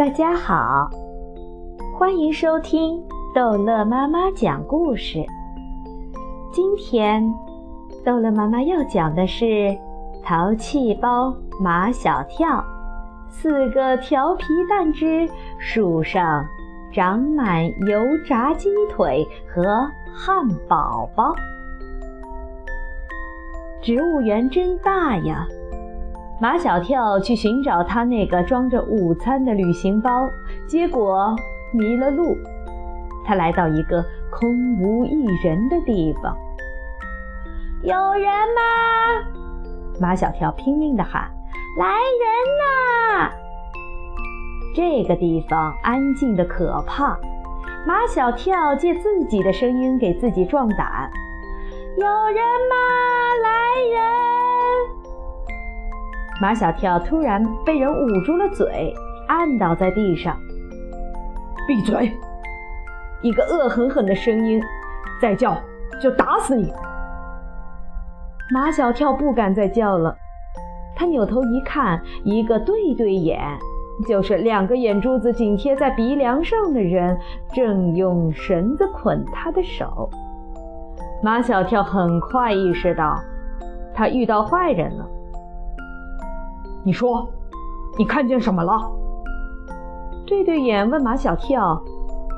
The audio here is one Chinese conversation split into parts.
大家好，欢迎收听逗乐妈妈讲故事。今天，逗乐妈妈要讲的是《淘气包马小跳》四个调皮蛋之树上长满油炸鸡腿和汉堡包。植物园真大呀！马小跳去寻找他那个装着午餐的旅行包，结果迷了路。他来到一个空无一人的地方，有人吗？马小跳拼命地喊：“来人呐！”这个地方安静的可怕。马小跳借自己的声音给自己壮胆：“有人吗？来人！”马小跳突然被人捂住了嘴，按倒在地上。闭嘴！一个恶狠狠的声音，再叫就打死你！马小跳不敢再叫了，他扭头一看，一个对对眼，就是两个眼珠子紧贴在鼻梁上的人，正用绳子捆他的手。马小跳很快意识到，他遇到坏人了。你说，你看见什么了？对对眼问马小跳，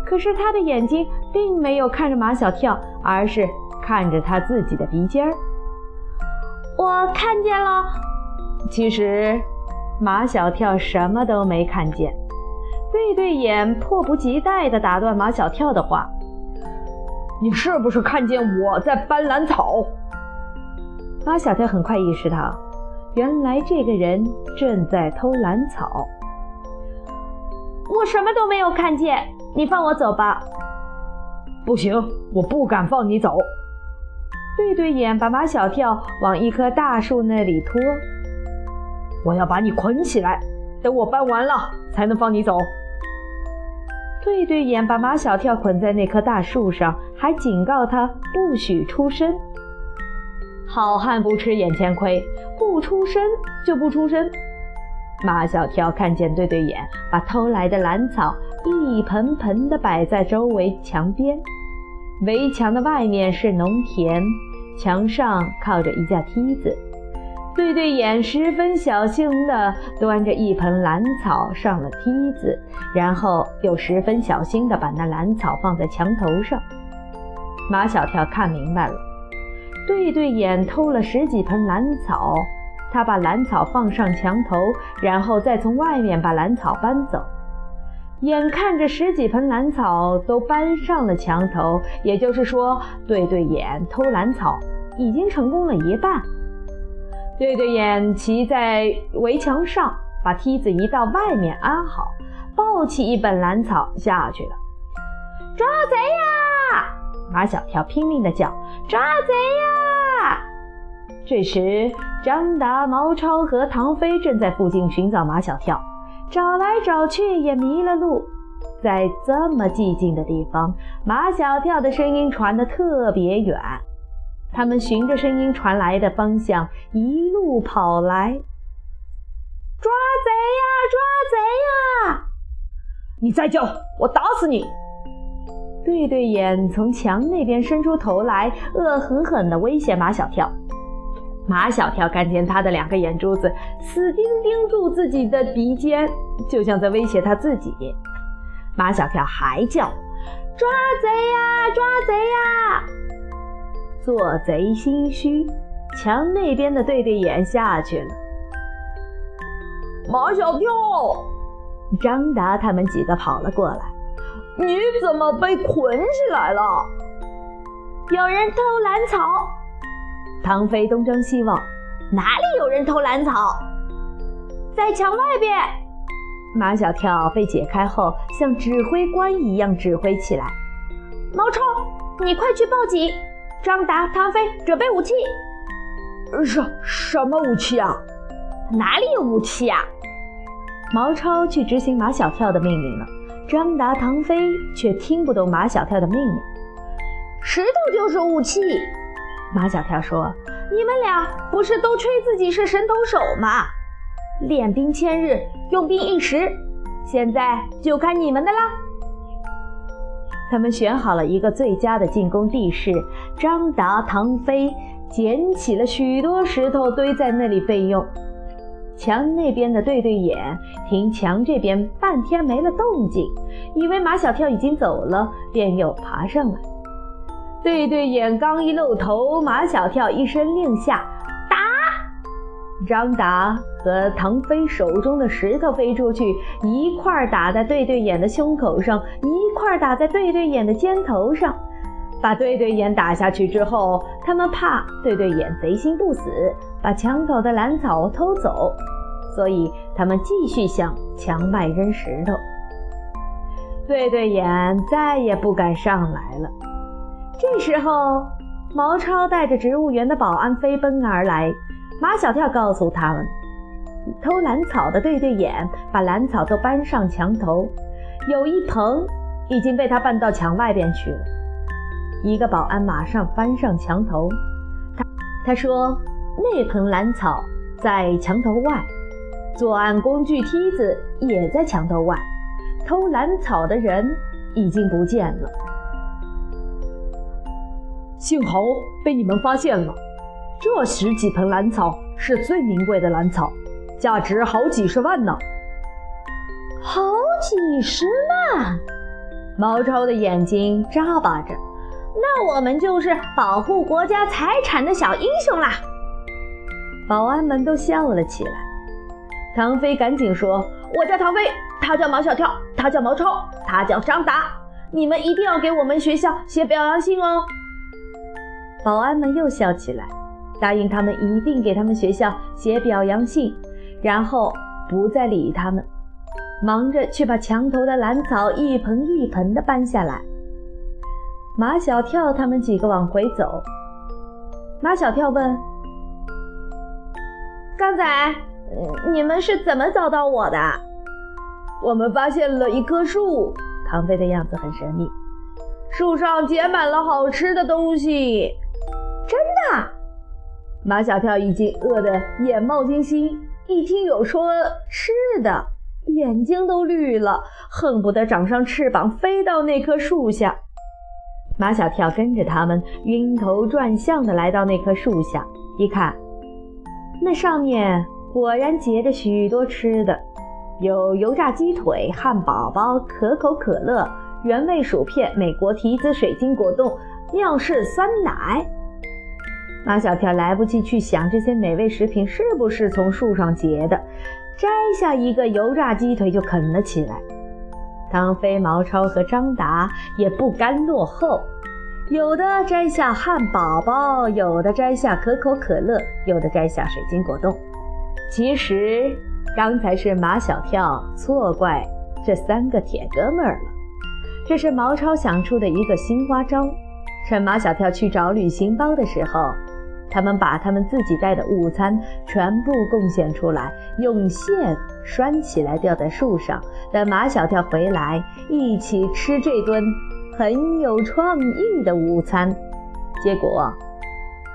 可是他的眼睛并没有看着马小跳，而是看着他自己的鼻尖儿。我看见了。其实，马小跳什么都没看见。对对眼迫不及待地打断马小跳的话：“你是不是看见我在搬兰草？”马小跳很快意识到。原来这个人正在偷兰草，我什么都没有看见，你放我走吧。不行，我不敢放你走。对对眼把马小跳往一棵大树那里拖，我要把你捆起来，等我搬完了才能放你走。对对眼把马小跳捆在那棵大树上，还警告他不许出声。好汉不吃眼前亏，不出声就不出声。马小跳看见对对眼把偷来的兰草一盆盆地摆在周围墙边，围墙的外面是农田，墙上靠着一架梯子。对对眼十分小心地端着一盆兰草上了梯子，然后又十分小心地把那兰草放在墙头上。马小跳看明白了。对对眼偷了十几盆兰草，他把兰草放上墙头，然后再从外面把兰草搬走。眼看着十几盆兰草都搬上了墙头，也就是说，对对眼偷兰草已经成功了一半。对对眼骑在围墙上，把梯子移到外面安好，抱起一本兰草下去了。抓贼呀！马小跳拼命地叫：“抓贼呀！”这时，张达、毛超和唐飞正在附近寻找马小跳，找来找去也迷了路。在这么寂静的地方，马小跳的声音传得特别远。他们循着声音传来的方向一路跑来：“抓贼呀！抓贼呀！你再叫，我打死你！”对对眼从墙那边伸出头来，恶狠狠地威胁马小跳。马小跳看见他的两个眼珠子死盯盯住自己的鼻尖，就像在威胁他自己。马小跳还叫：“抓贼呀，抓贼呀！”做贼心虚，墙那边的对对眼下去了。马小跳，张达他们几个跑了过来。你怎么被捆起来了？有人偷蓝草。唐飞东张西望，哪里有人偷蓝草？在墙外边。马小跳被解开后，像指挥官一样指挥起来。毛超，你快去报警！张达、唐飞，准备武器。什什么武器啊？哪里有武器啊？毛超去执行马小跳的命令了。张达、唐飞却听不懂马小跳的命令。石头就是武器，马小跳说：“你们俩不是都吹自己是神投手吗？练兵千日，用兵一时，现在就看你们的啦！他们选好了一个最佳的进攻地势，张达、唐飞捡起了许多石头堆在那里备用。墙那边的对对眼听墙这边半天没了动静，以为马小跳已经走了，便又爬上来。对对眼刚一露头，马小跳一声令下。打张达和唐飞手中的石头飞出去，一块打在对对眼的胸口上，一块打在对对眼的肩头上。把对对眼打下去之后，他们怕对对眼贼心不死，把墙头的兰草偷走，所以他们继续向墙外扔石头。对对眼再也不敢上来了。这时候，毛超带着植物园的保安飞奔而来。马小跳告诉他们，偷兰草的对对眼把兰草都搬上墙头，有一棚已经被他搬到墙外边去了。一个保安马上翻上墙头，他他说那盆兰草在墙头外，作案工具梯子也在墙头外，偷兰草的人已经不见了。幸好被你们发现了。这十几盆兰草是最名贵的兰草，价值好几十万呢。好几十万！毛超的眼睛眨巴着。那我们就是保护国家财产的小英雄啦！保安们都笑了起来。唐飞赶紧说：“我叫唐飞，他叫毛小跳，他叫毛超，他叫张达。你们一定要给我们学校写表扬信哦！”保安们又笑起来。答应他们一定给他们学校写表扬信，然后不再理他们，忙着去把墙头的兰草一盆一盆的搬下来。马小跳他们几个往回走，马小跳问：“刚才你们是怎么找到我的？”我们发现了一棵树，唐飞的样子很神秘，树上结满了好吃的东西，真的。马小跳已经饿得眼冒金星，一听有说吃的，眼睛都绿了，恨不得长上翅膀飞到那棵树下。马小跳跟着他们晕头转向地来到那棵树下，一看，那上面果然结着许多吃的，有油炸鸡腿、汉堡包、可口可乐、原味薯片、美国提子水晶果冻、妙式酸奶。马小跳来不及去想这些美味食品是不是从树上结的，摘下一个油炸鸡腿就啃了起来。唐飞、毛超和张达也不甘落后，有的摘下汉堡包，有的摘下可口可乐，有的摘下水晶果冻。其实刚才是马小跳错怪这三个铁哥们儿了，这是毛超想出的一个新花招，趁马小跳去找旅行包的时候。他们把他们自己带的午餐全部贡献出来，用线拴起来吊在树上，等马小跳回来一起吃这顿很有创意的午餐。结果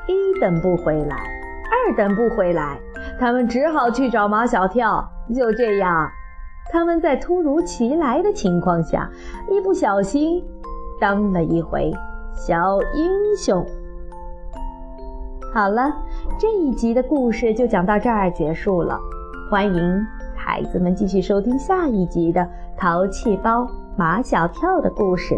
一等不回来，二等不回来，他们只好去找马小跳。就这样，他们在突如其来的情况下，一不小心当了一回小英雄。好了，这一集的故事就讲到这儿结束了。欢迎孩子们继续收听下一集的《淘气包马小跳》的故事。